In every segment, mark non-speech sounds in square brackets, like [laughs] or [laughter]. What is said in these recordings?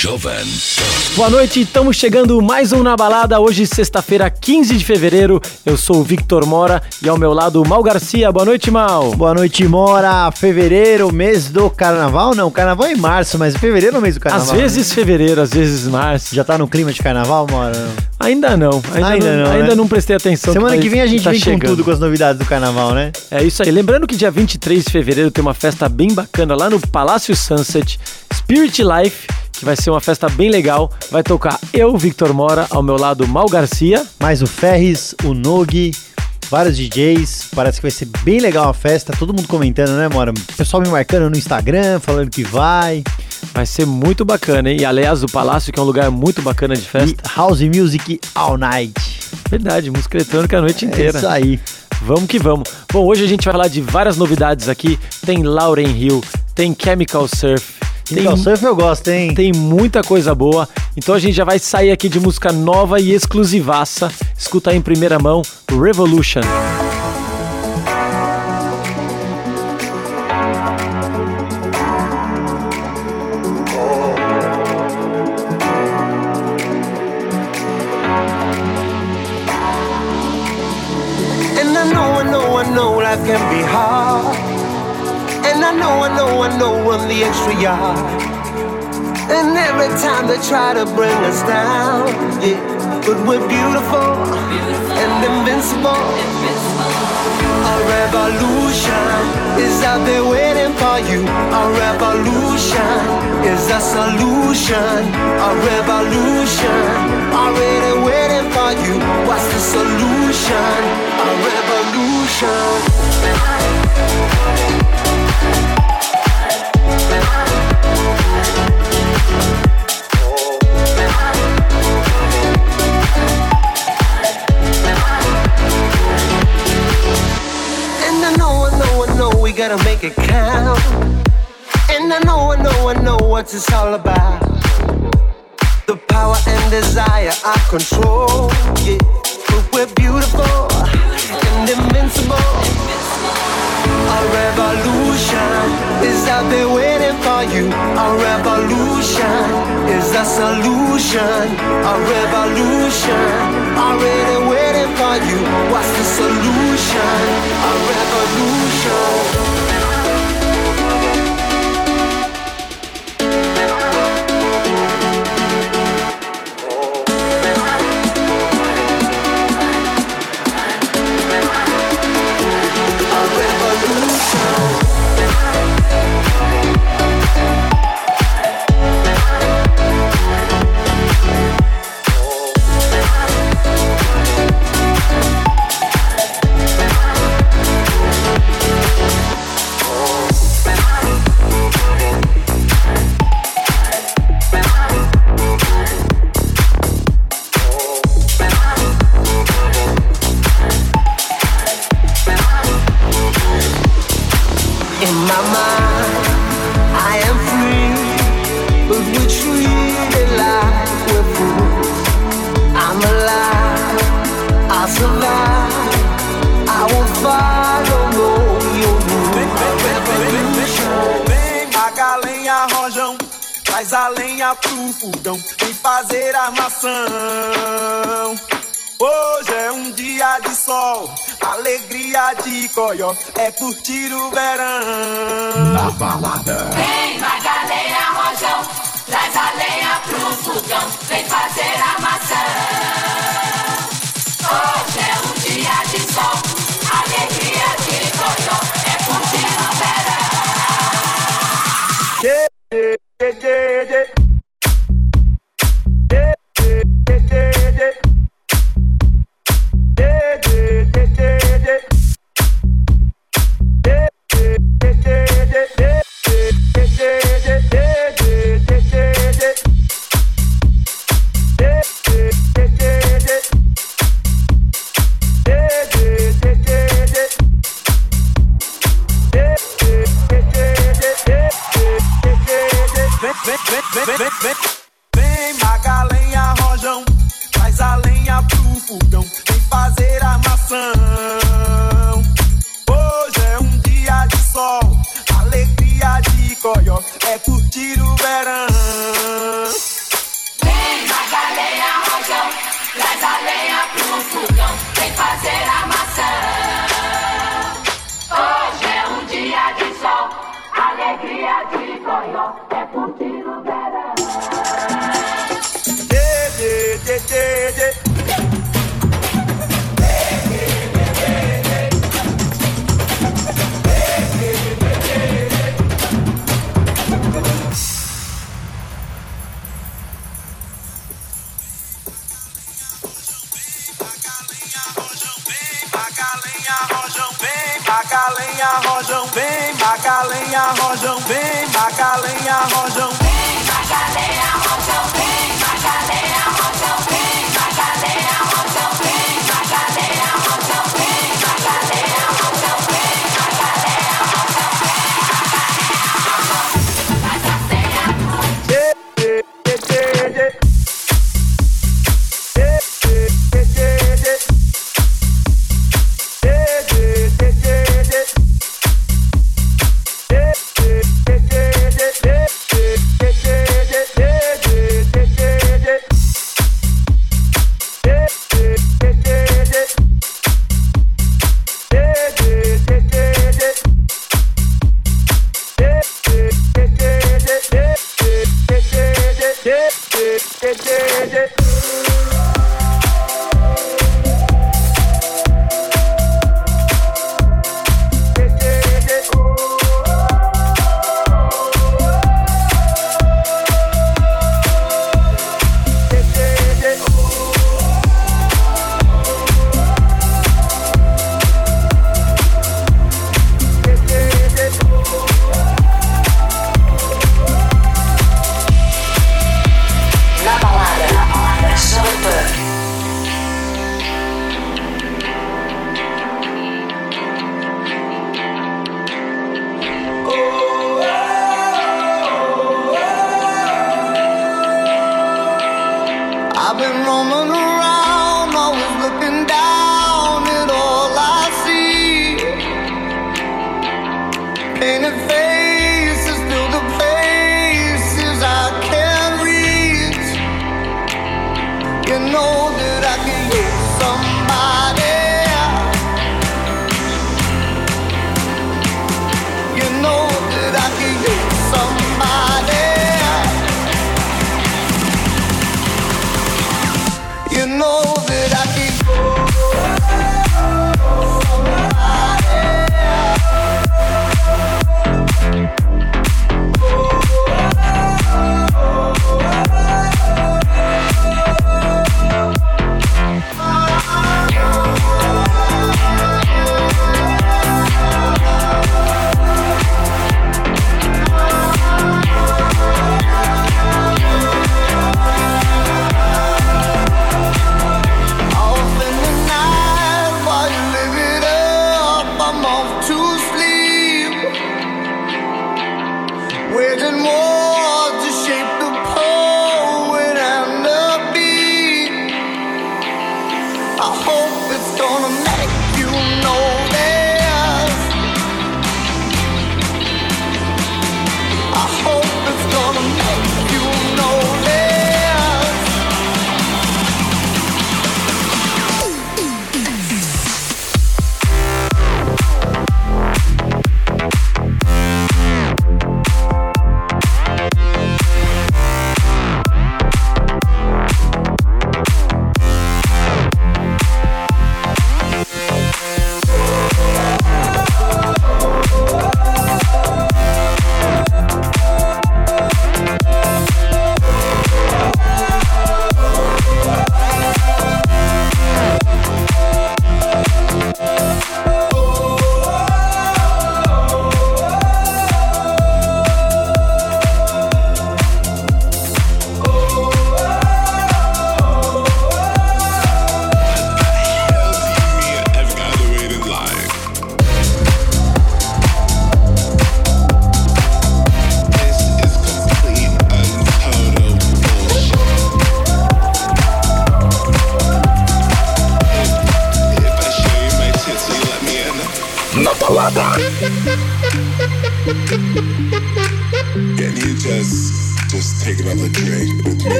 Jovem. Boa noite, estamos chegando mais um Na Balada, hoje sexta-feira, 15 de fevereiro. Eu sou o Victor Mora e ao meu lado Mal Garcia. Boa noite, Mal. Boa noite, Mora. Fevereiro, mês do carnaval? Não, carnaval é em março, mas fevereiro é o mês do carnaval. Às vezes fevereiro, às vezes março. Já tá no clima de carnaval, Mora? Ainda não. Ainda, ainda não, não, Ainda né? não prestei atenção. Semana que vem a gente tá vem chegando. com tudo com as novidades do carnaval, né? É isso aí. Lembrando que dia 23 de fevereiro tem uma festa bem bacana lá no Palácio Sunset, Spirit Life que vai ser uma festa bem legal. Vai tocar eu, Victor Mora, ao meu lado Mal Garcia. Mais o Ferris, o Nog, vários DJs. Parece que vai ser bem legal a festa. Todo mundo comentando, né, Mora? O pessoal me marcando no Instagram, falando que vai. Vai ser muito bacana, hein? E aliás, o Palácio, que é um lugar muito bacana de festa. E house Music All Night. Verdade, música eletrônica a noite inteira. É isso aí. Vamos que vamos. Bom, hoje a gente vai falar de várias novidades aqui. Tem Lauren Hill, tem Chemical Surf, tem, surf eu gosto, hein? Tem muita coisa boa. Então a gente já vai sair aqui de música nova e exclusivaça. Escuta aí em primeira mão Revolution. life I'm the extra yard. And every time they try to bring us down, yeah. But we're beautiful, beautiful. and invincible. invincible. A revolution is out there waiting for you. A revolution is a solution. A revolution already waiting for you. What's the solution? A revolution. We gotta make it count. And I know, I know, I know what it's all about. The power and desire I control, yeah. But we're beautiful and invincible. A revolution is out there waiting for you. A revolution is a solution. A revolution already waiting for you. What's the solution? A revolution.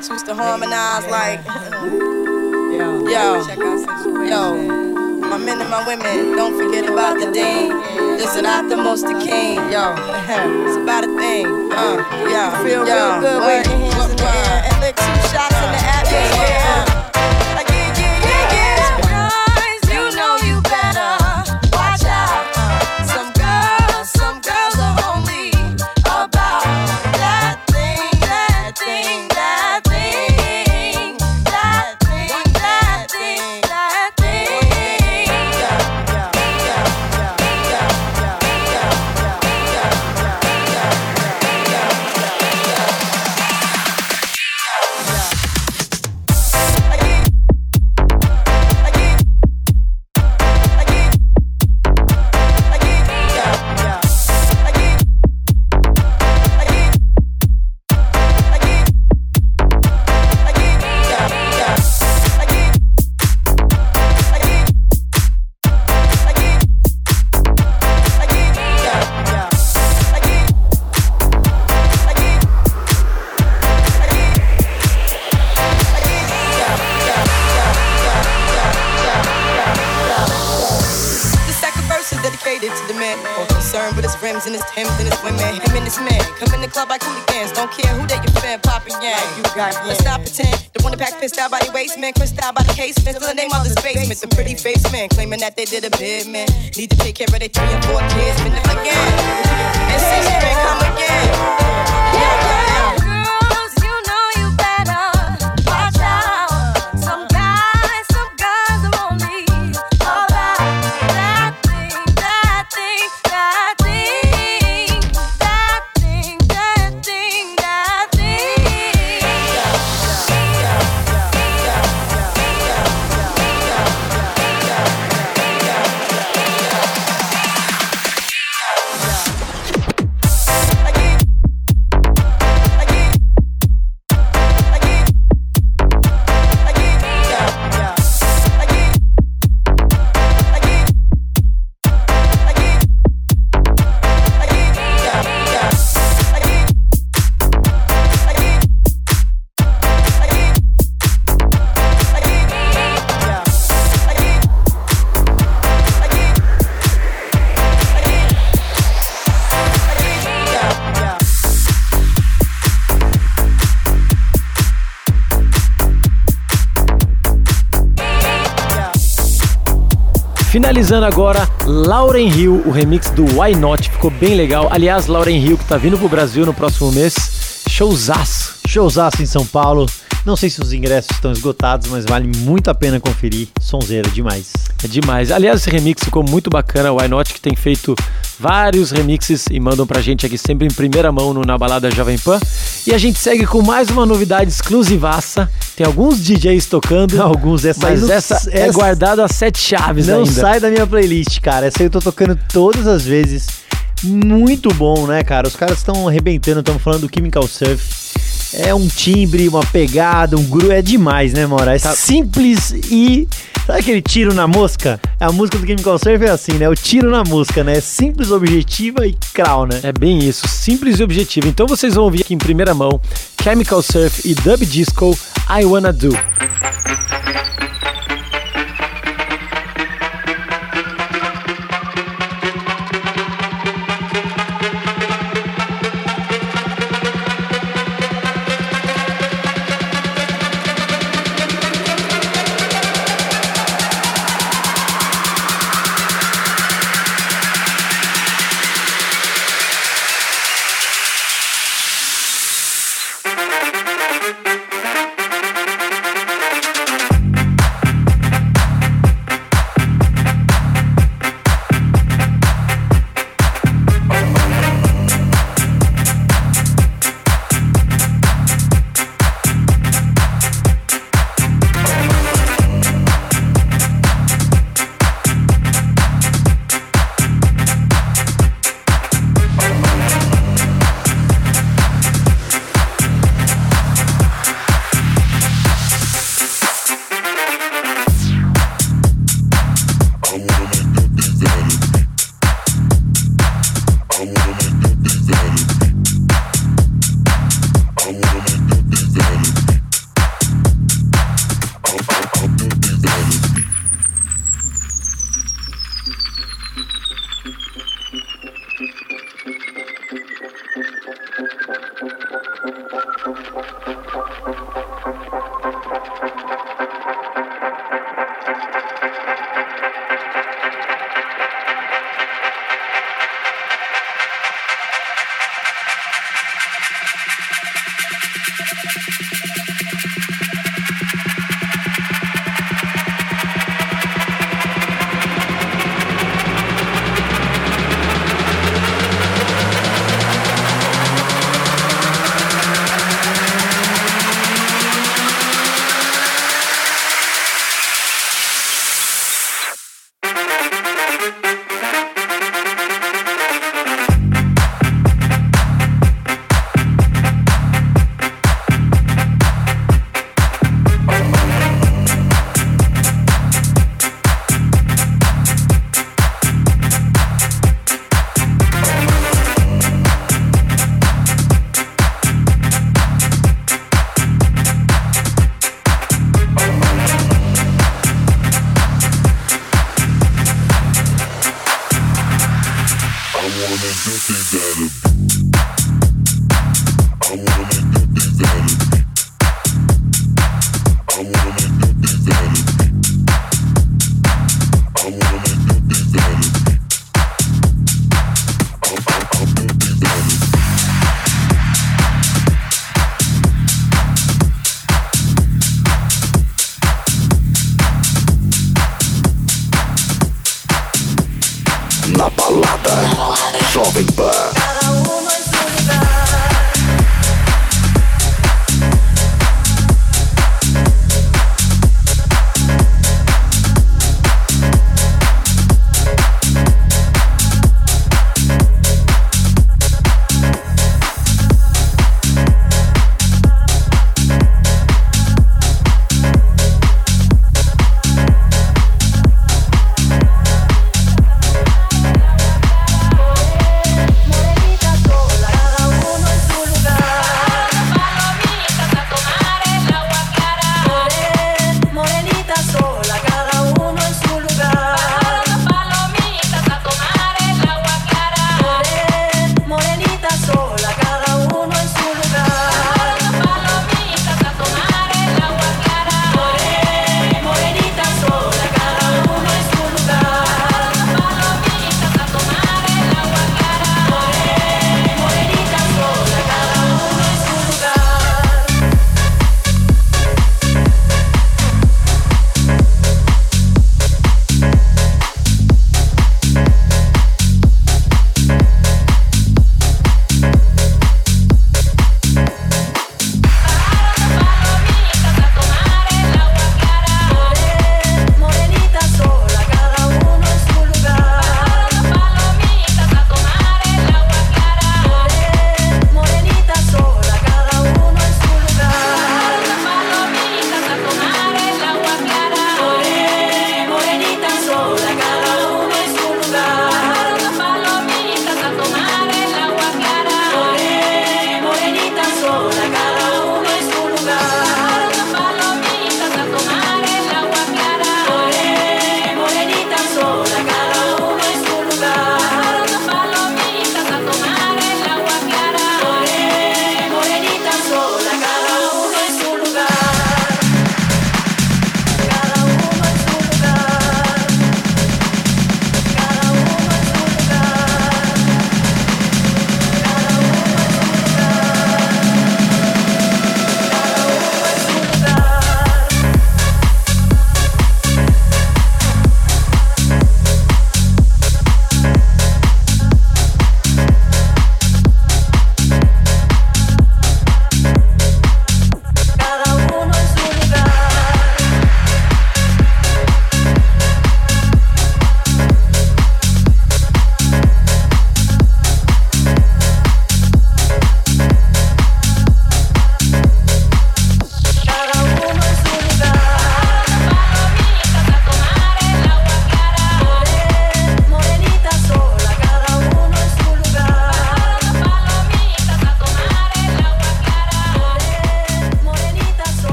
Blacks used to harmonize like, yo, yo. My men and my women, don't forget about the dean. This is not the most the king, yo. it's about a thing, uh, yo. Feel yo. real good, wave your hands in the air and lick two shots in the atmosphere. Finalizando agora, Lauren Hill, o remix do Why Not, ficou bem legal. Aliás, Lauren Hill que tá vindo pro Brasil no próximo mês, showzaço. Showzaço em São Paulo. Não sei se os ingressos estão esgotados, mas vale muito a pena conferir. Sonzeira demais. É demais. Aliás, esse remix ficou muito bacana. O Why Not que tem feito vários remixes e mandam pra gente aqui sempre em primeira mão no Na Balada Jovem Pan. E a gente segue com mais uma novidade exclusivaça. Tem alguns DJs tocando. Alguns, essa mas não- essa, é essa- guardada a sete chaves Não ainda. sai da minha playlist, cara. Essa aí eu tô tocando todas as vezes. Muito bom, né, cara? Os caras estão arrebentando, estamos falando do Chemical Surf. É um timbre, uma pegada, um groove, é demais, né, Mora? É Tá. simples e. Sabe aquele tiro na mosca? A música do Chemical Surf é assim, né? O tiro na mosca, né? É simples, objetiva e crau, né? É bem isso, simples e objetivo. Então vocês vão ouvir aqui em primeira mão Chemical Surf e Dub Disco I Wanna Do.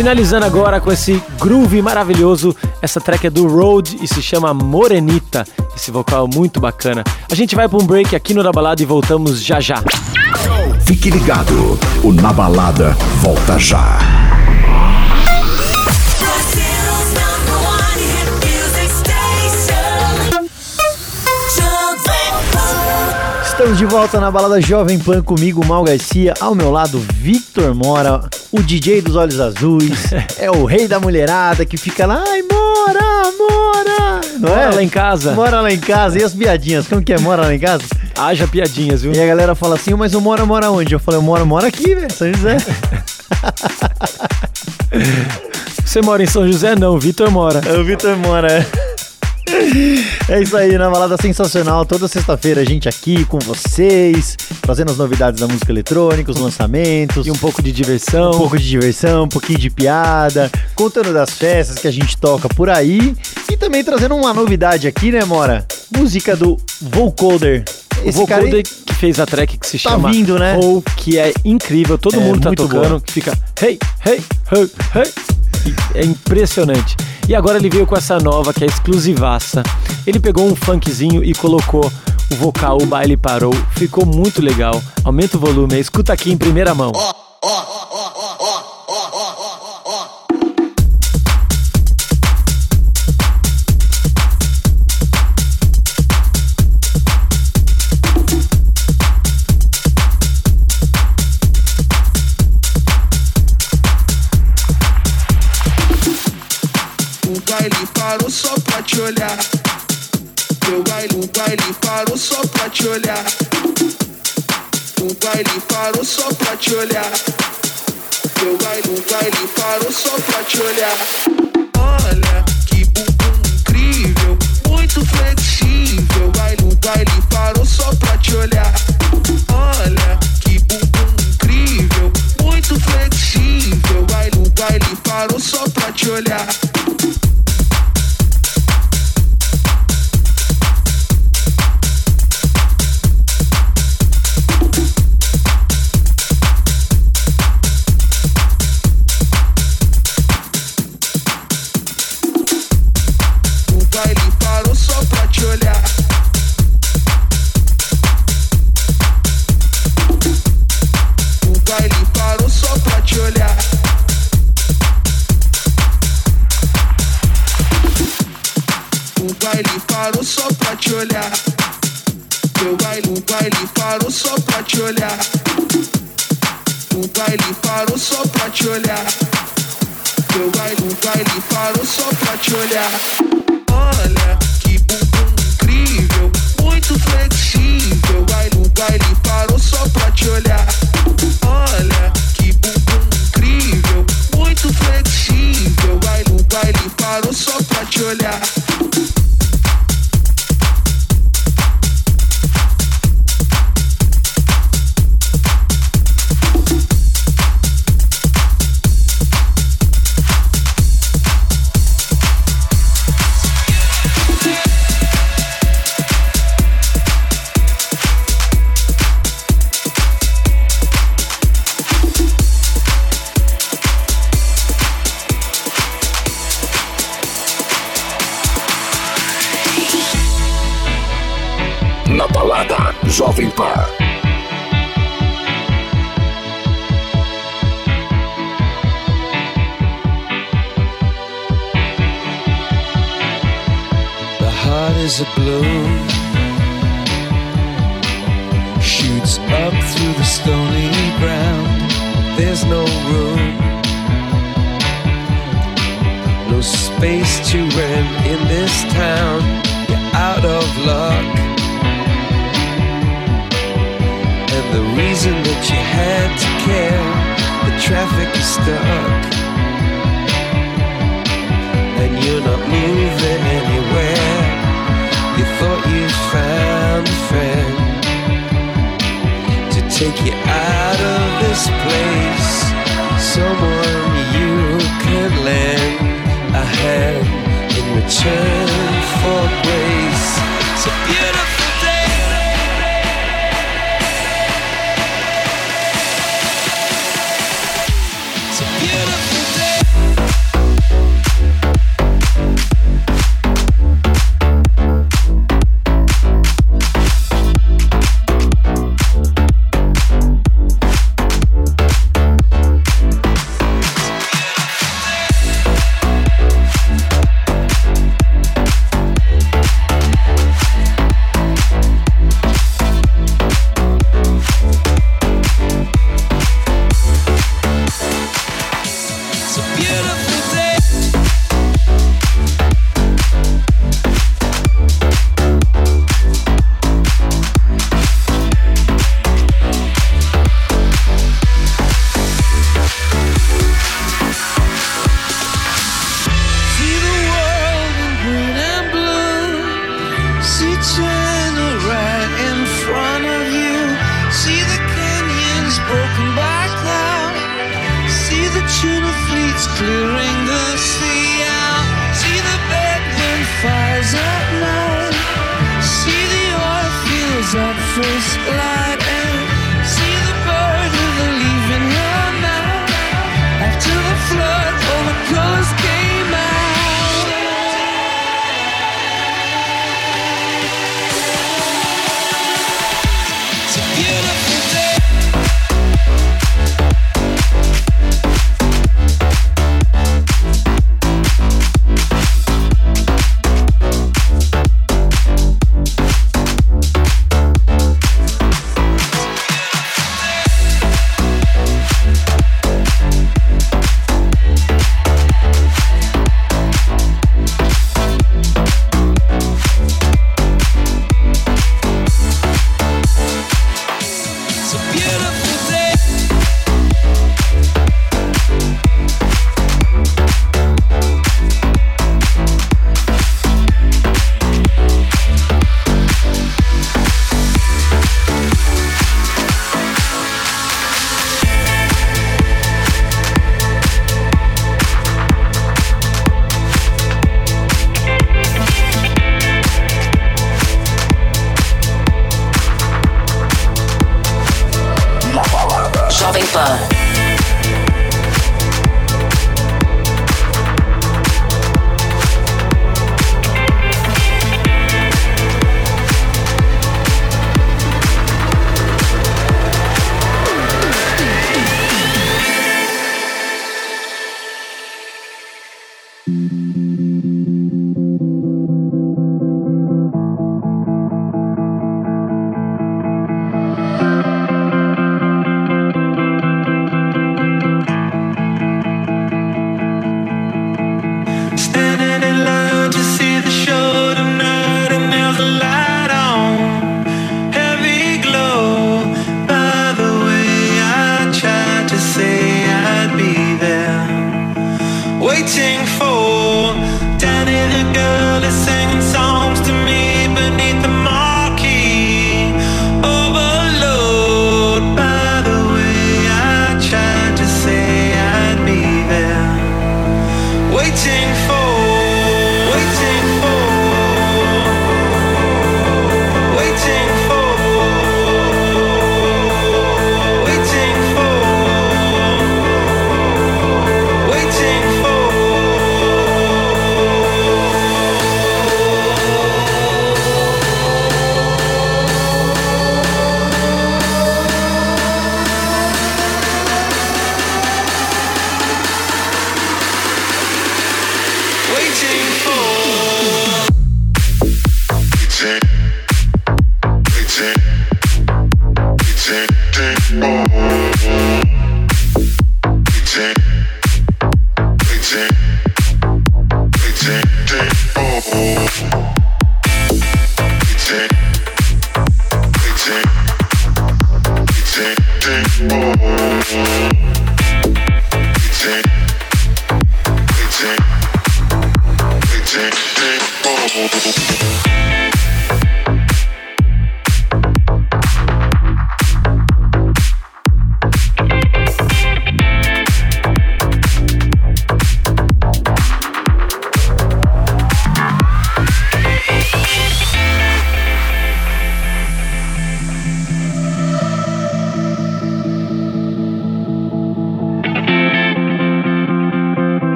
Finalizando agora com esse groove maravilhoso. Essa track é do Road e se chama Morenita. Esse vocal é muito bacana. A gente vai para um break aqui no Da Balada e voltamos já já. Fique ligado, o Na Balada volta já. Estamos de volta na balada Jovem Pan comigo, Mal Garcia, ao meu lado, Victor Mora, o DJ dos Olhos Azuis, [laughs] é o rei da mulherada que fica lá, ai, Mora, Mora, não Mora é? lá em casa. Mora lá em casa, e as piadinhas, como que é, Mora lá em casa? [laughs] Haja piadinhas, viu? E a galera fala assim, mas o Mora mora onde? Eu falei, o Mora mora aqui, velho, São José. [laughs] Você mora em São José? Não, o Vitor mora. É o Vitor Mora, é. É isso aí, na balada sensacional. Toda sexta-feira a gente aqui com vocês, trazendo as novidades da música eletrônica, os lançamentos. E um pouco de diversão. Um pouco de diversão, um pouquinho de piada, contando das festas que a gente toca por aí. E também trazendo uma novidade aqui, né, Mora? Música do Vocoder. Esse cara aí que fez a track que se tá chama vindo, né? Ou, que é incrível, todo É, mundo tá tocando, que fica hey, hey, hey, hey. É impressionante. E agora ele veio com essa nova que é exclusivaça. Ele pegou um funkzinho e colocou o vocal, o baile parou. Ficou muito legal. Aumenta o volume, escuta aqui em primeira mão. O te olhar. Meu baile, o baile parou só pra te olhar. O baile parou só pra te olhar. Meu baile, o baile parou só pra te olhar. Olha que bumbum incrível, muito flexível. Baile, o baile parou só pra te olhar. Olha que bumbum incrível, muito flexível. Baile, o baile parou só pra te olhar. Parou só pra te olhar.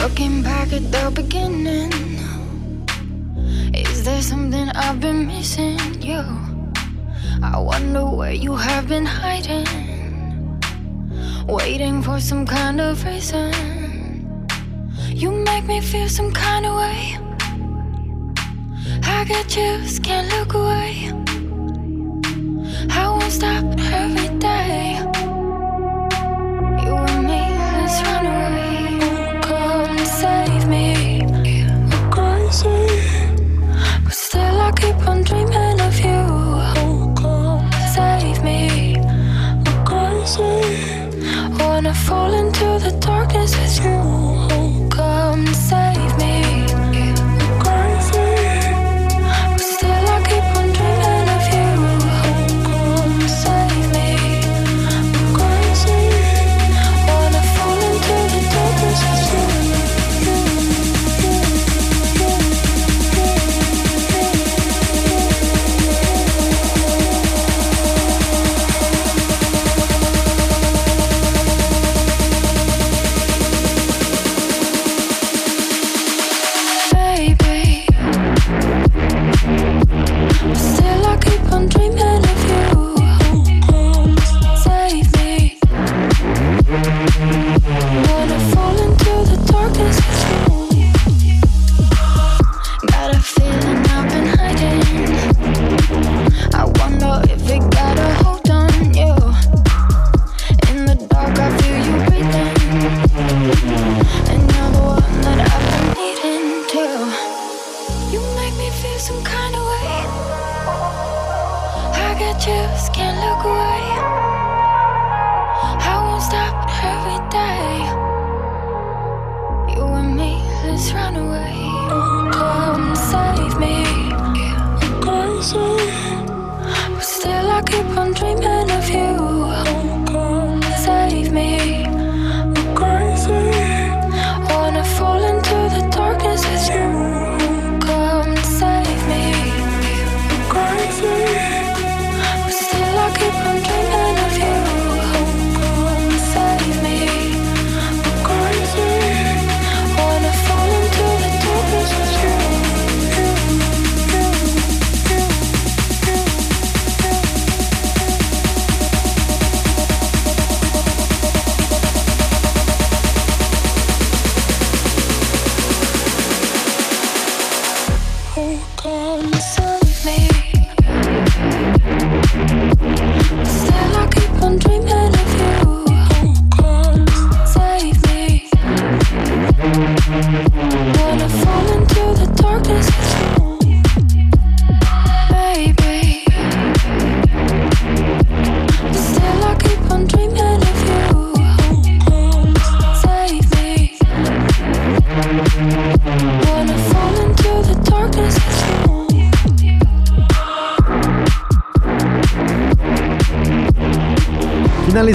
Looking back at the beginning Is there something I've been missing? You I wonder where you have been hiding. Waiting for some kind of reason. You make me feel some kind of way. I got chills, can't look away. I won't stop every day. Dream.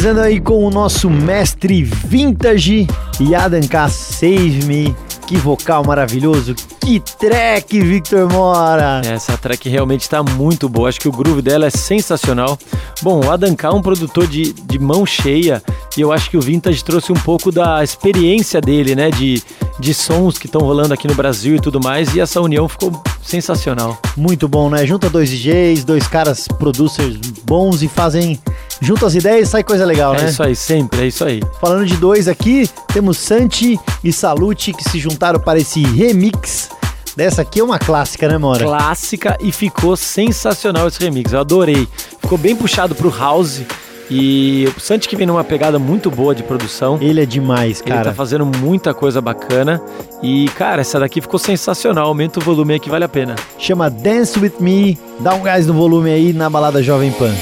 Finalizando aí com o nosso mestre vintage, Yadan K. Save Me. Que vocal maravilhoso, que track, Victor Mora! Essa track realmente está muito boa, acho que o groove dela é sensacional. Bom, o Adanka é um produtor de, de mão cheia e eu acho que o Vintage trouxe um pouco da experiência dele, né? De, de sons que estão rolando aqui no Brasil e tudo mais, e essa união ficou sensacional. Muito bom, né? Junta dois DJs, dois caras producers bons e fazem junto as ideias sai coisa legal, é né? É isso aí, sempre, é isso aí. Falando de dois aqui, temos Santi e Salute que se juntaram para esse remix. Dessa aqui é uma clássica, né, Mora? Clássica e ficou sensacional esse remix, eu adorei. Ficou bem puxado pro house e o Santi que vem numa pegada muito boa de produção. Ele é demais, Ele cara. tá fazendo muita coisa bacana e, cara, essa daqui ficou sensacional. Aumenta o volume aí que vale a pena. Chama Dance With Me. Dá um gás no volume aí na balada Jovem Pan.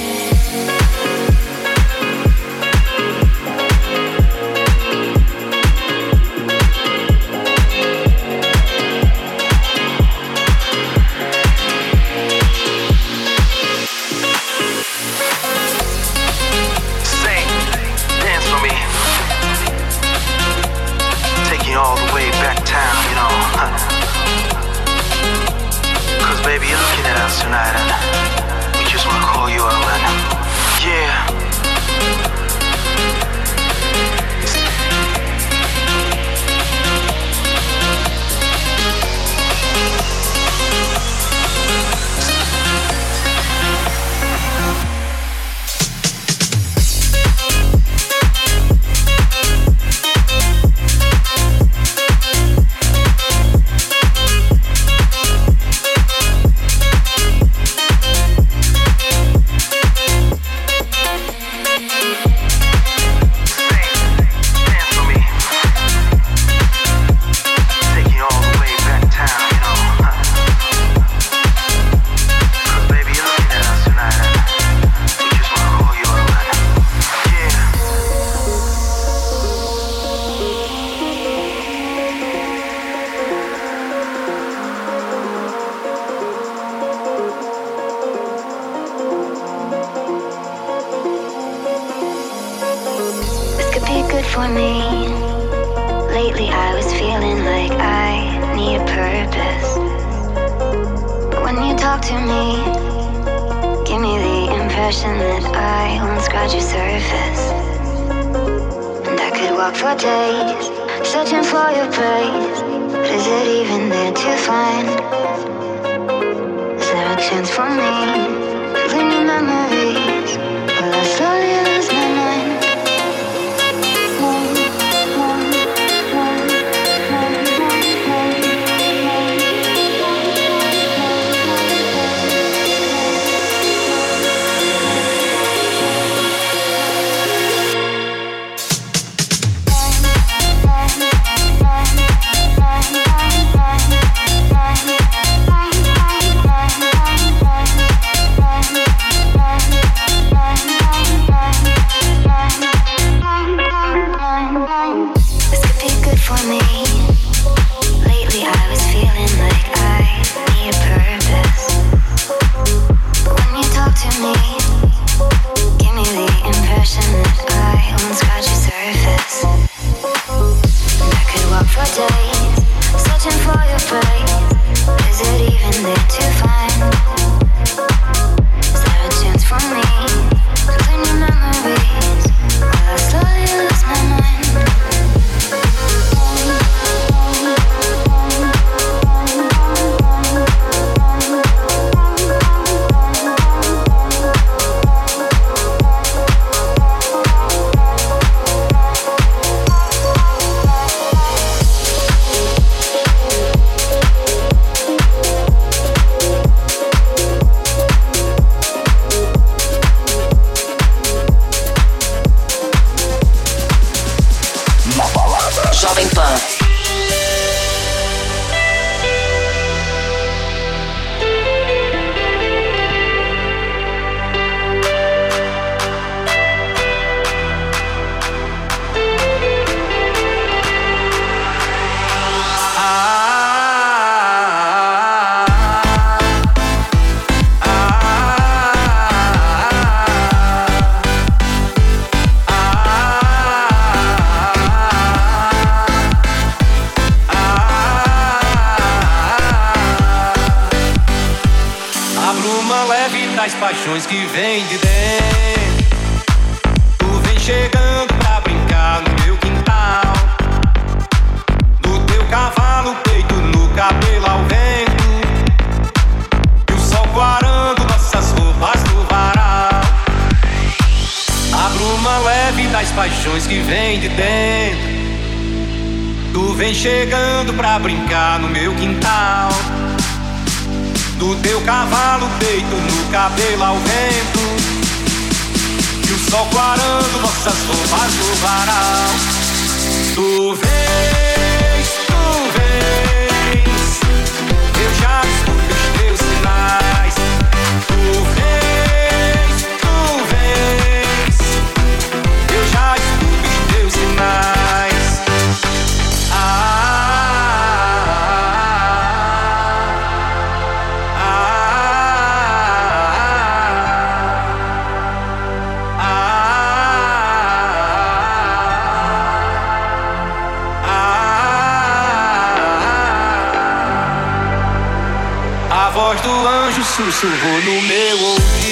Voz do anjo sussurrou no meu ouvido.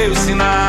Escuto os sinais.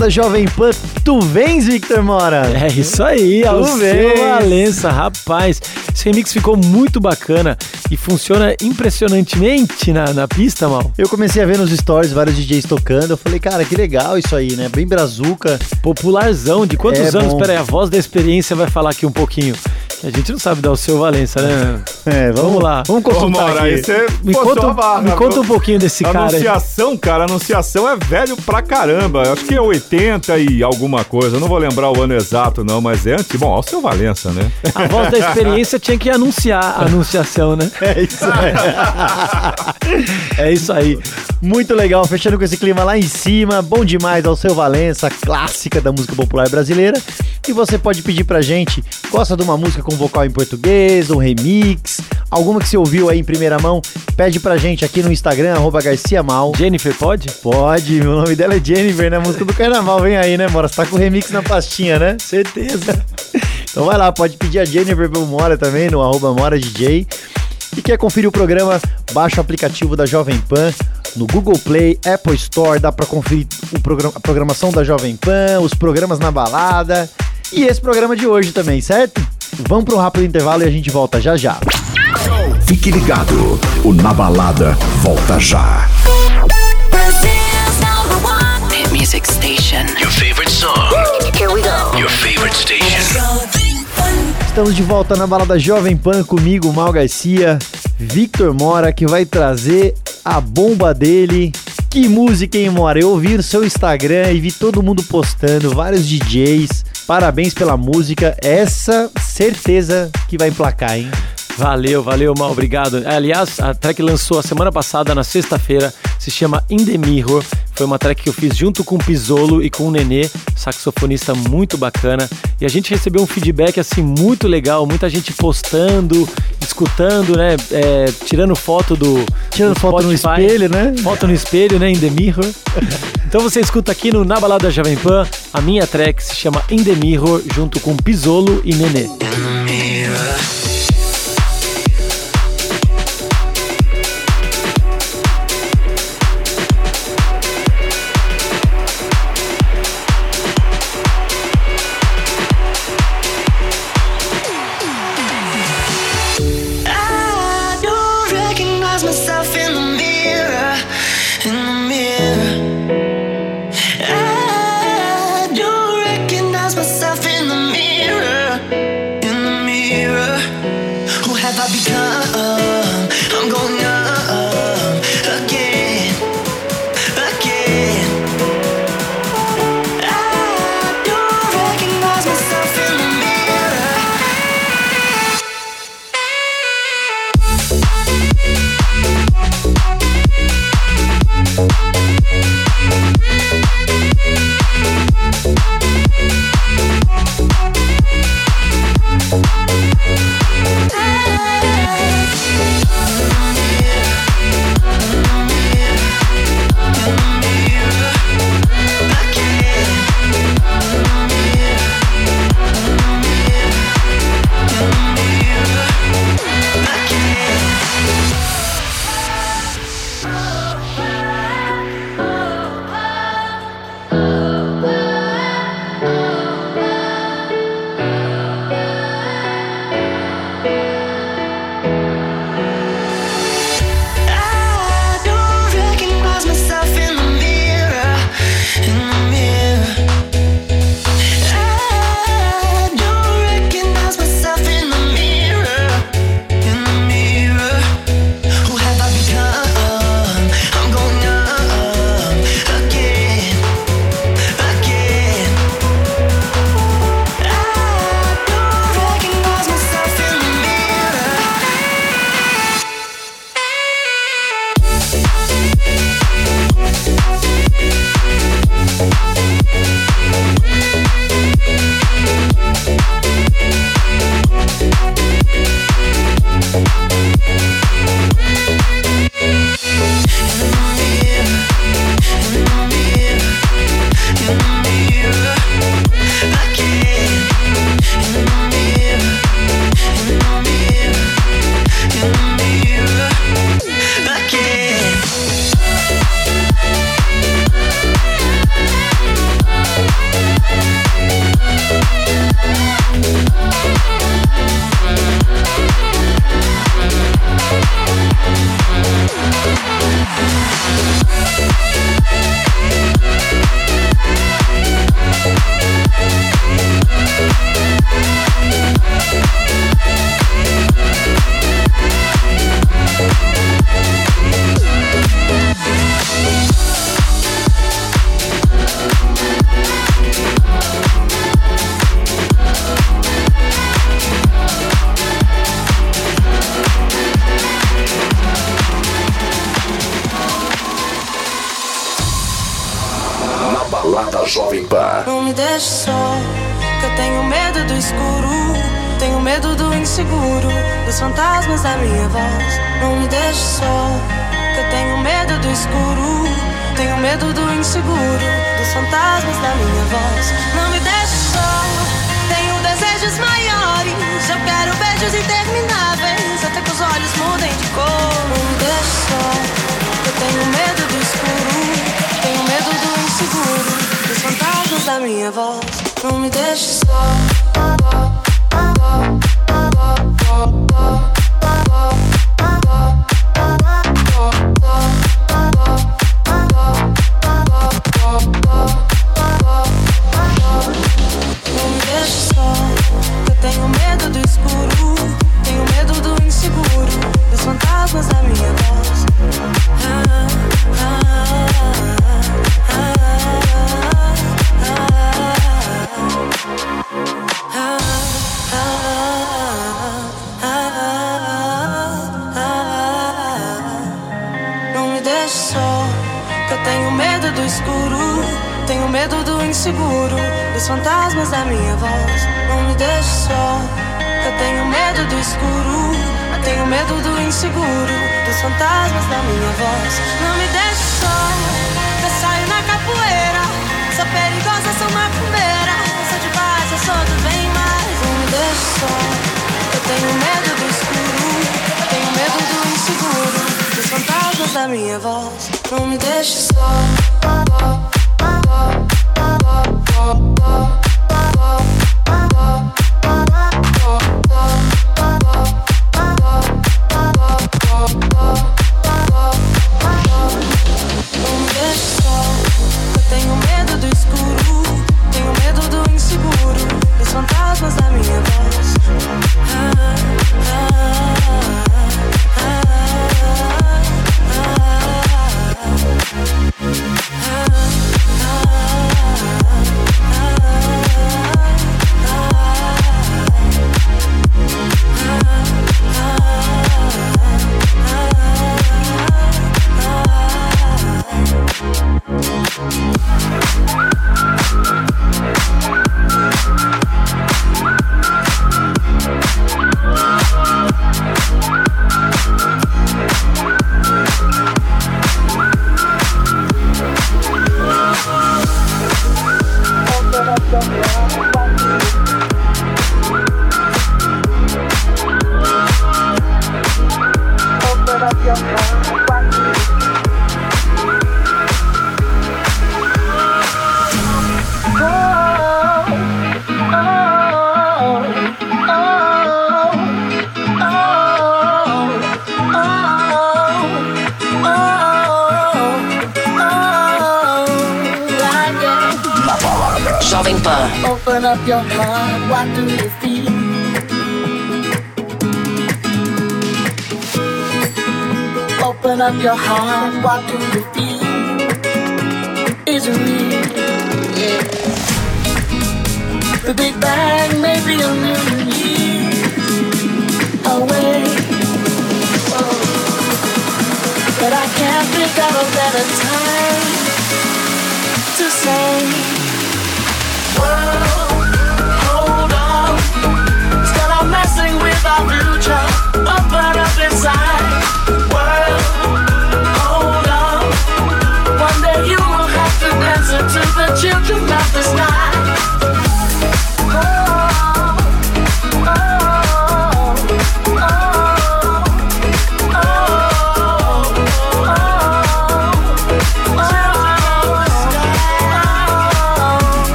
Balada Jovem Pan, tu vens, Victor Mora? É isso aí, Alceu. Valença, rapaz. Esse remix ficou muito bacana e funciona impressionantemente na, na pista, mal. Eu comecei a ver nos stories vários DJs tocando. Eu falei, cara, que legal isso aí, né? Bem brazuca. Popularzão, de quantos É anos? bom. Pera aí, a voz da experiência vai falar aqui um pouquinho. A gente não sabe dar o seu Valença, né? É, vamos, lá. Vamos Ô, consultar Maura, aqui. aí você Me conta, a barra, me conta um pouquinho desse cara. aí. Anunciação, cara, anunciação é velho pra caramba. Eu Acho que é 80 e alguma coisa. Eu não vou lembrar o ano exato, não, mas é antes. Bom, ao seu Valença, né? A voz da experiência tinha que anunciar a anunciação, né? É isso aí. [laughs] é isso aí. Muito legal, fechando com esse clima lá em cima. Bom demais ao seu Valença, clássica da música popular brasileira. E você pode pedir pra gente, gosta de uma música com vocal em português, um remix, alguma que você ouviu aí em primeira mão, pede pra gente aqui no Instagram, arroba Garcia Mal. Jennifer, pode? Pode, o nome dela é Jennifer, né? Música do carnaval, vem aí, né, Mora? Você tá com o remix na pastinha, né? Certeza. [laughs] Então vai lá, pode pedir a Jennifer pro Mora também, no arroba Mora DJ. E quer conferir o programa? Baixa o aplicativo da Jovem Pan no Google Play, Apple Store, dá pra conferir o programa, a programação da Jovem Pan, os programas na balada e esse programa de hoje também, certo? Vamos para um rápido intervalo e a gente volta já já. Fique ligado, o Na Balada volta já. Music station. Your favorite song. Here we go. Your favorite station. Estamos de volta na balada Jovem Pan comigo, Mal Garcia, Victor Mora, que vai trazer a bomba dele. Que música, hein, Mora? Eu ouvi no seu Instagram e vi todo mundo postando, vários DJs. Parabéns pela música. Essa certeza que vai emplacar, hein? Valeu, valeu, mal, obrigado. Aliás, a track lançou a semana passada, na sexta-feira, se chama In The Mirror. Foi uma track que eu fiz junto com o Pisolo e com o Nenê, saxofonista muito bacana. E a gente recebeu um feedback assim muito legal, muita gente postando, escutando, né? É, tirando foto do. Tirando do foto no espelho, né? Foto no espelho, né? In the Mirror. [laughs] então você escuta aqui no Na Balada Jovem Pan, a minha track se chama In the Mirror, junto com Pisolo e Nenê. In the mirror.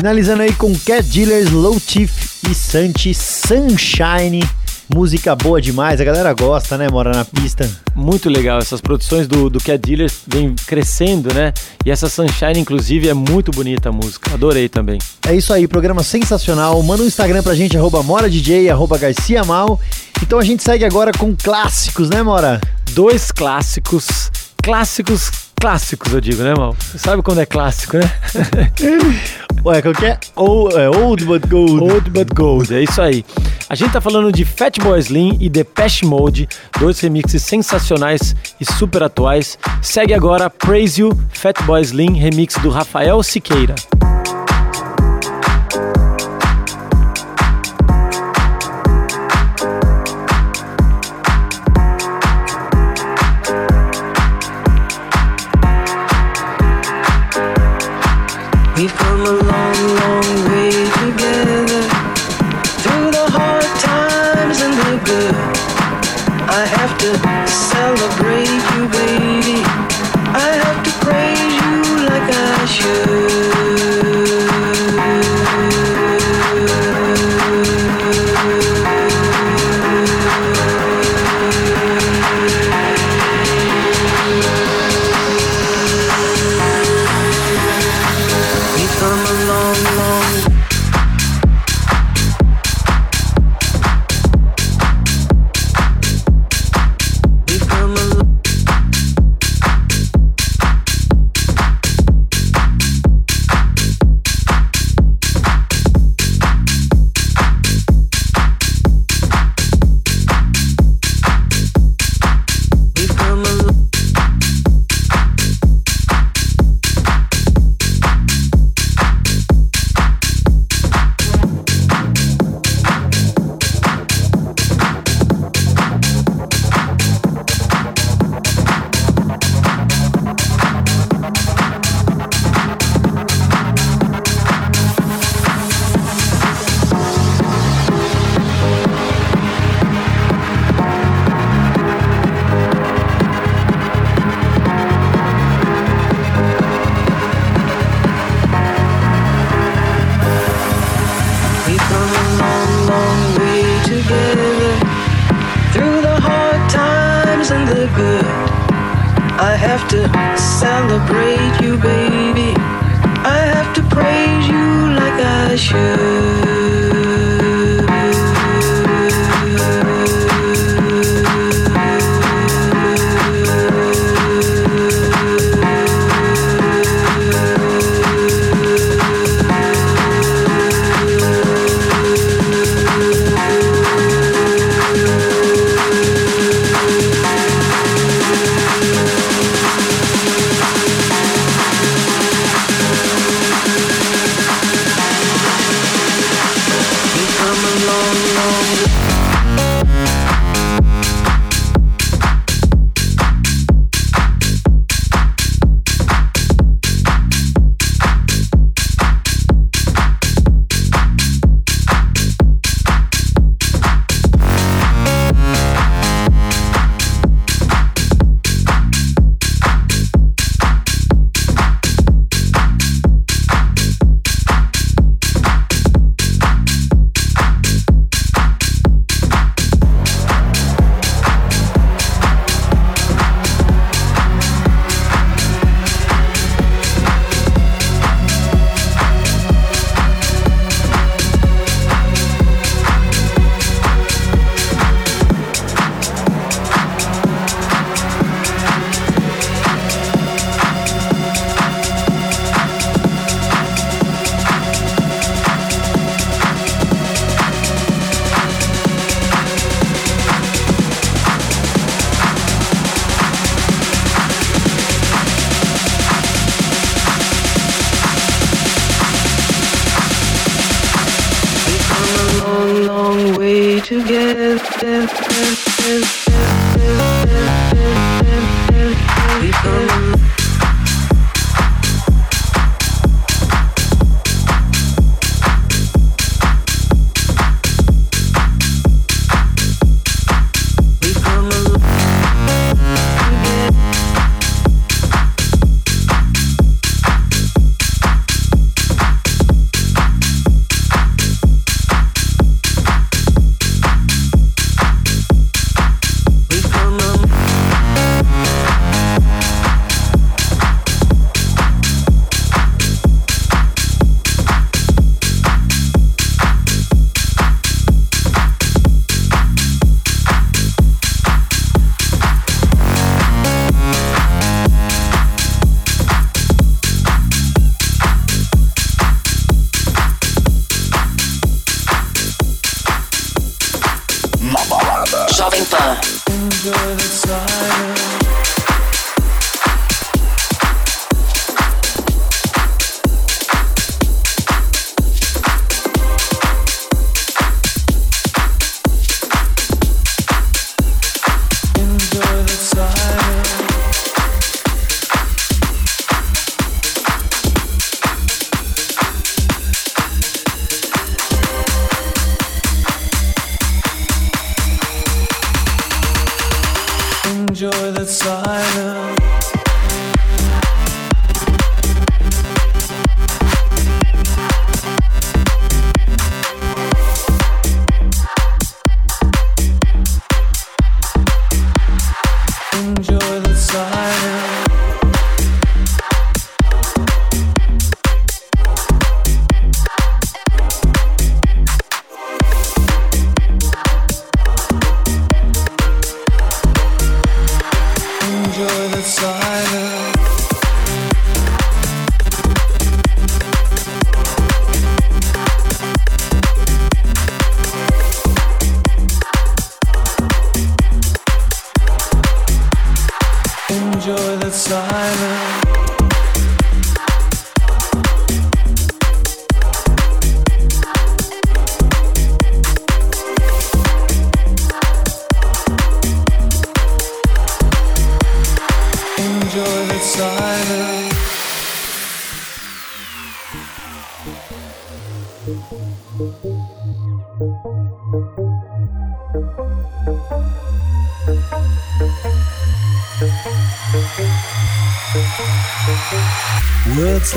Finalizando aí com Cat Dealers, Low Chief e Santi Sunshine. Música boa demais, a galera gosta, né? Mora na pista. Muito legal, essas produções do, do Cat Dealers vêm crescendo, né? E essa Sunshine, inclusive, é muito bonita a música. Adorei também. É isso aí, programa sensacional. Manda um Instagram pra gente, arroba MoraDJ, arroba Garcia Mal. Então a gente segue agora com clássicos, né, Mora? Dois clássicos, clássicos, clássicos, eu digo, né, Mal? Você sabe quando é clássico, né? [laughs] Ué, qual que é? Old, é old but gold. Old but gold, é isso aí. A gente tá falando de Fatboy Slim e Depeche Mode, dois remixes sensacionais e super atuais. Segue agora Praise You, Fatboy Slim, remix do Rafael Siqueira. We've come a long, long way together. Through the hard times and the good, I have to.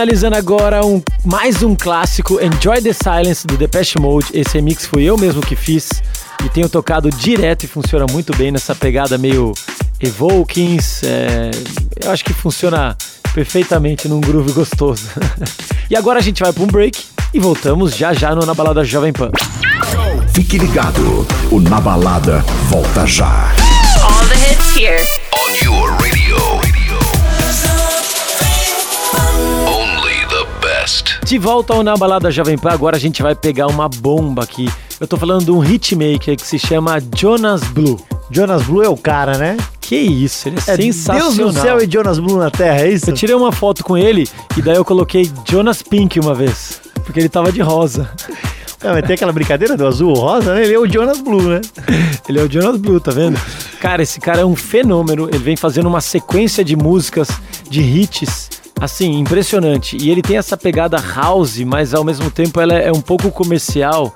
Finalizando agora um, mais um clássico, Enjoy the Silence do Depeche Mode. Esse remix foi eu mesmo que fiz e tenho tocado direto e funciona muito bem nessa pegada meio Evokings. é, eu acho que funciona perfeitamente num groove gostoso. [laughs] e agora a gente vai para um break e voltamos já já no Na Balada Jovem Pan. Fique ligado, o Na Balada volta já. All the hits here. De volta ao Na Balada Jovem Pan, agora a gente vai pegar uma bomba aqui. Eu tô falando de um hitmaker que se chama Jonas Blue. Jonas Blue é o cara, né? Que isso, ele é, É sensacional. Deus no céu e Jonas Blue na terra, é isso? Eu tirei uma foto com ele e daí eu coloquei Jonas Pink uma vez, porque ele tava de rosa. [laughs] Não, mas tem aquela brincadeira do azul rosa, né? Ele é o Jonas Blue, né? [laughs] Ele é o Jonas Blue, tá vendo? Cara, esse cara é um fenômeno. Ele vem fazendo uma sequência de músicas, de hits, assim, impressionante. E ele tem essa pegada house, mas ao mesmo tempo ela é um pouco comercial.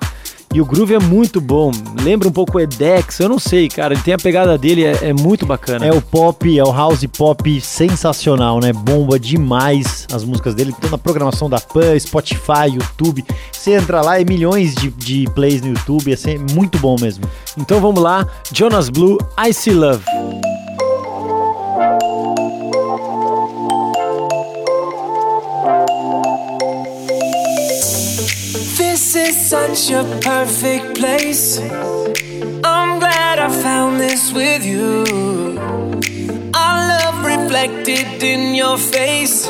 E o groove é muito bom. Lembra um pouco o Edex, eu não sei, cara. Ele tem a pegada dele, é, é muito bacana. É o pop, é o house pop sensacional, né? Bomba demais as músicas dele. Estão na programação da Pan, Spotify, YouTube. Você entra lá, é milhões de, de plays no YouTube. É ser muito bom mesmo. Então vamos lá, Jonas Blue, I See Love. Is such a perfect place. I'm glad I found this with you. Our love reflected in your face.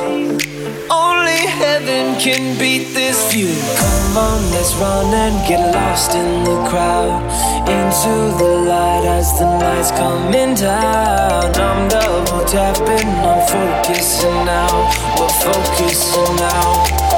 Only heaven can beat this view. Come on, let's run and get lost in the crowd. Into the light as the night's coming down. I'm double tapping, I'm focusing now. We're focusing now.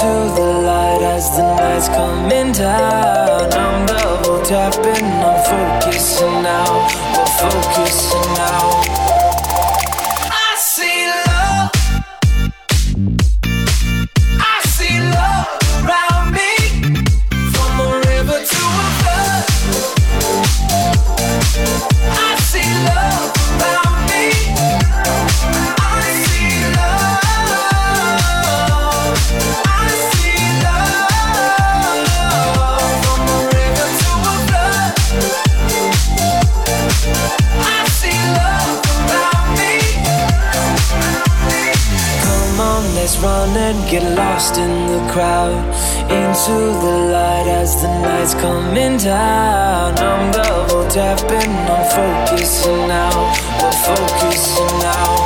to the light as the night's coming down. I'm double tapping, I'm focusing now. We're focusing. get lost in the crowd, into the light as the night's coming down. I'm double tapping, I'm focusing now, we're focusing now.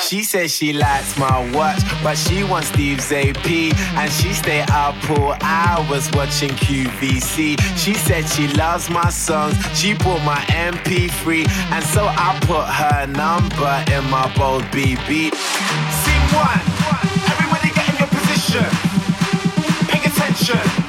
She says she likes my watch, but she wants Steve's AP. And she stayed up all hours watching QVC. She said she loves my songs, she bought my MP3. And so I put her number in my bold BB. Scene one, everybody get in your position. Pay attention.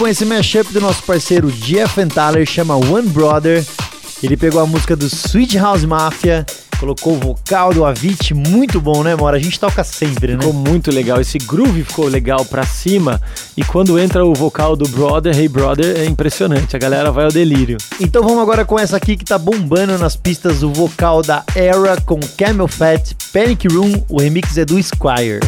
Com esse mashup do nosso parceiro Jeff Thaler, chama One Brother. Ele pegou a música do Sweet House Mafia, colocou o vocal do Avicii, muito bom, né, Mora? A gente toca sempre, né? Ficou muito legal. Esse groove ficou legal pra cima. E quando entra o vocal do Brother, Hey Brother, é impressionante. A galera vai ao delírio. Então vamos agora com essa aqui que tá bombando nas pistas, o vocal da Era com Camel Fat, Panic Room, o remix é do Squire.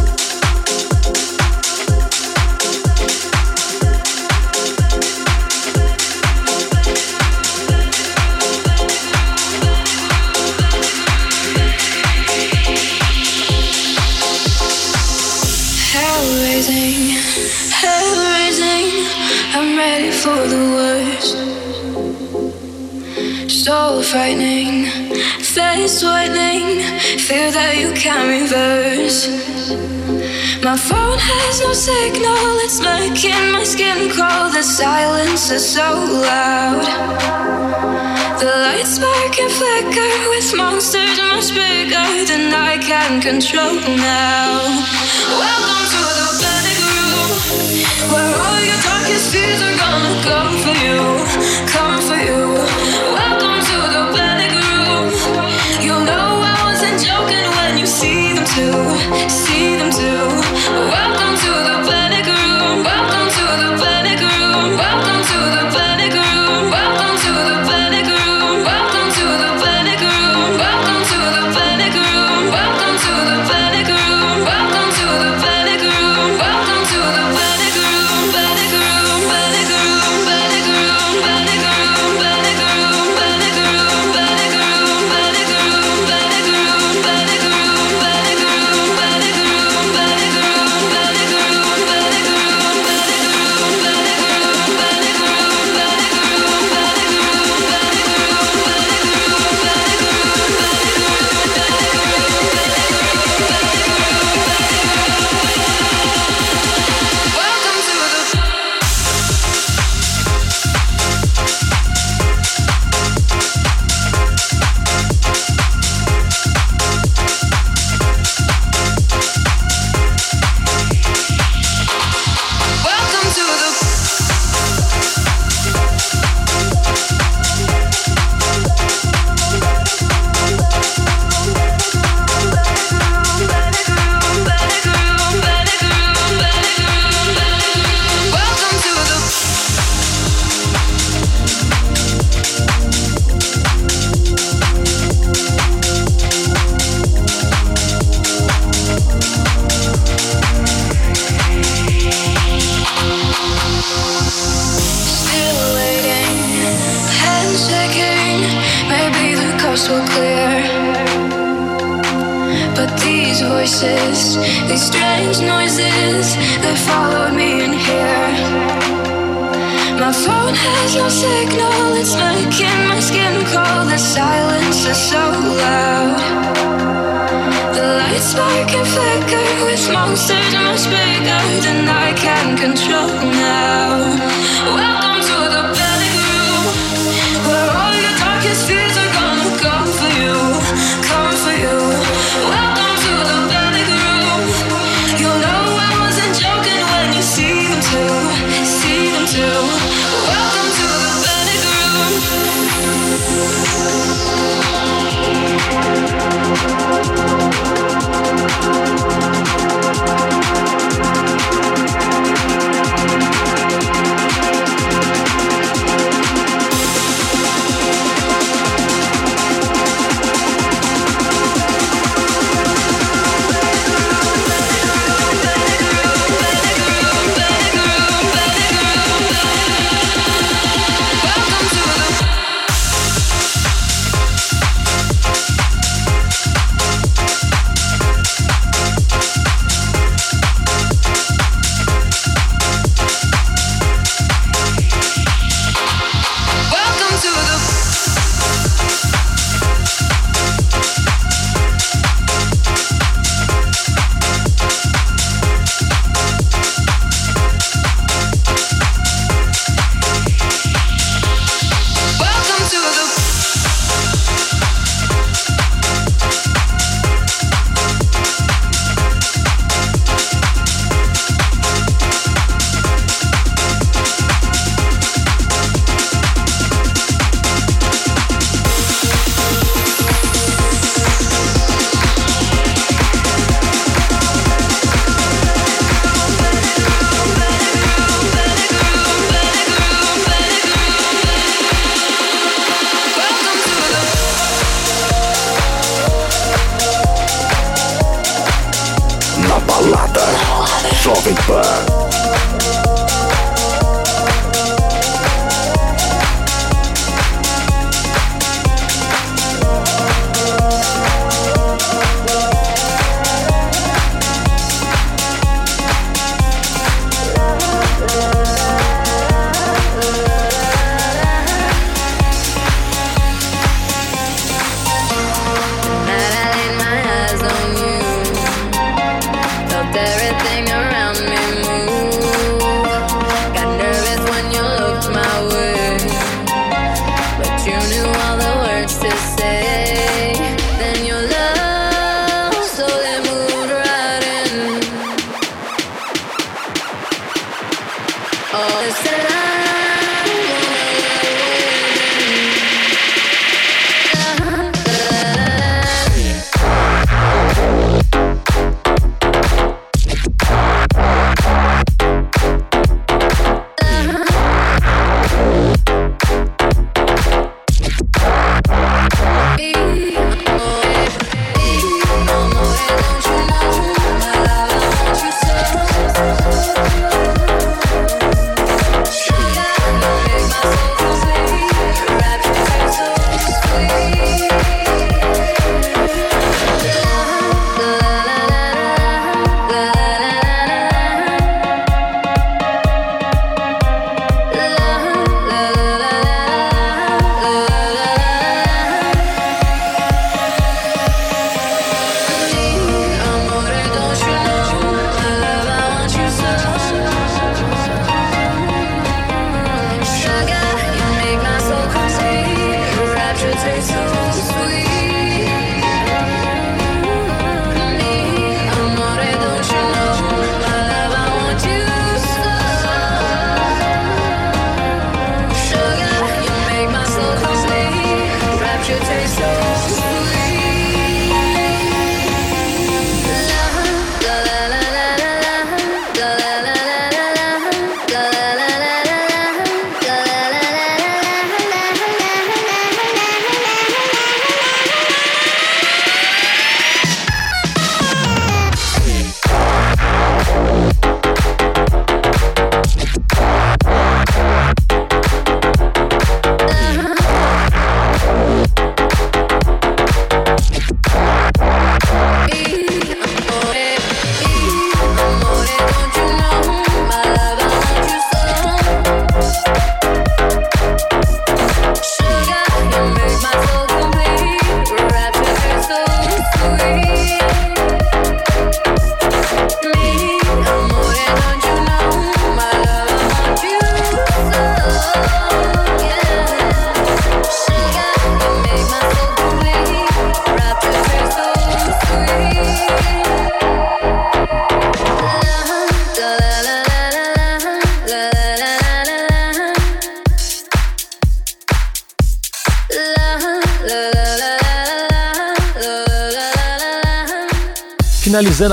So frightening, face whitening. Fear that you can't reverse. My phone has no signal, it's making my skin crawl. The silence is so loud. The lights spark and flicker with monsters much bigger than I can control now. Welcome to the panic room, where all your darkest fears are gonna come for you, come for you. Welcome to see them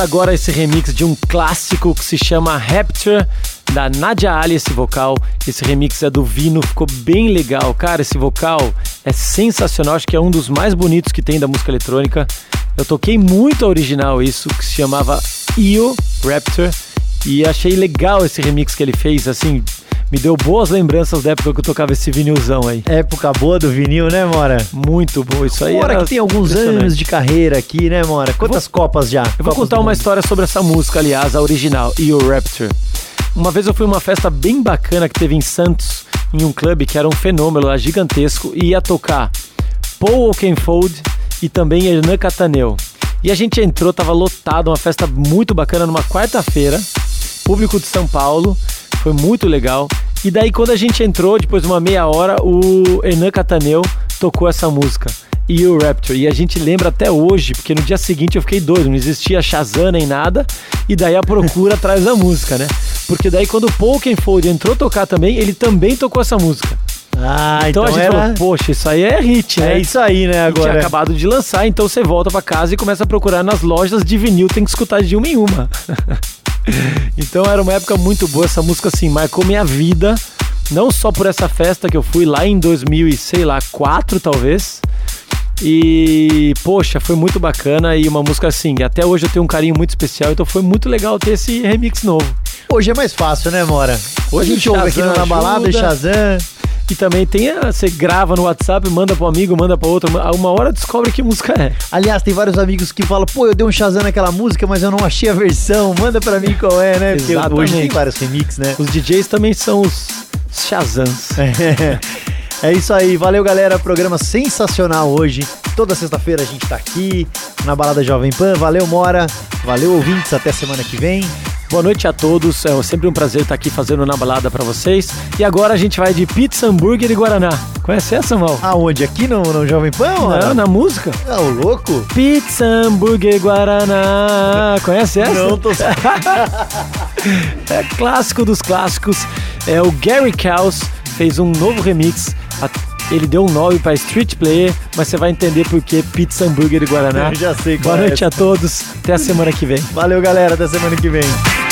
Agora esse remix de um clássico que se chama Rapture, da Nadia Ali, esse vocal. Esse remix é do Vino, ficou bem legal. Cara, esse vocal é sensacional, acho que é um dos mais bonitos que tem da música eletrônica. Eu toquei muito a original isso, que se chamava Io Rapture, e achei legal esse remix que ele fez, assim, me deu boas lembranças da época que eu tocava esse vinilzão aí. Época boa do vinil, né, Mora? Muito boa, isso aí Mora que tem alguns anos de carreira aqui, né, Mora? Quantas copas já? Eu vou contar uma história sobre essa música, aliás, a original, Io Rapture. Uma vez eu fui uma festa bem bacana que teve em Santos, em um clube que era um fenômeno lá gigantesco, e ia tocar Paul Oakenfold e também Hernan Cataneu. E a gente entrou, tava lotado, uma festa muito bacana numa quarta-feira, público de São Paulo, foi muito legal. E daí quando a gente entrou, depois de uma meia hora, o Hernan Cataneu tocou essa música. E o Rapture. E a gente lembra até hoje, porque no dia seguinte eu fiquei doido, não existia Shazam nem nada, e daí a procura [laughs] atrás da música, né? Porque daí quando o Pokenfold entrou tocar também, ele também tocou essa música. Ah, então, então a gente era- falou, poxa, isso aí é hit, né? É isso aí, né, E agora. tinha acabado de lançar, então você volta pra casa e começa a procurar nas lojas de vinil, tem que escutar de uma em uma. [laughs] então era uma época muito boa, essa música assim, marcou minha vida, não só por essa festa que eu fui lá em 2000 e sei lá, 4 talvez, E, poxa, foi muito bacana e uma música assim, até hoje eu tenho um carinho muito especial, então foi muito legal ter esse remix novo. Hoje é mais fácil, né, Mora? Hoje a gente ouve aqui na balada. Shazam. E também tem, a- você grava no WhatsApp, manda pro amigo, manda pra outro, uma hora descobre que música é. Aliás, tem vários amigos que falam, pô, eu dei um Shazam naquela música, mas eu não achei a versão. Manda pra mim qual é, né? Porque hoje tem vários remix, né? Os DJs também são os Shazams. É [laughs] [laughs] isso aí, valeu galera, programa sensacional hoje. Toda sexta-feira a gente tá aqui na Balada Jovem Pan. Valeu, Mora. Valeu, ouvintes. Até semana que vem. Boa noite a todos, é sempre um prazer estar aqui fazendo na balada pra vocês. E agora a gente vai de pizza, hambúrguer e guaraná. Conhece essa, Mal? Aonde? Aqui no, no Jovem Pan? Não, na música. Ah, o louco? Pizza, hambúrguer e guaraná. Conhece essa? Não, tô [laughs] É clássico dos clássicos. É o Gary Caos fez um novo remix. Ele deu um nome para Street Player, mas você vai entender por que pizza, hambúrguer e guaraná. Eu já sei Boa é noite a todos. Até a semana que vem. Valeu, galera. Até semana que vem.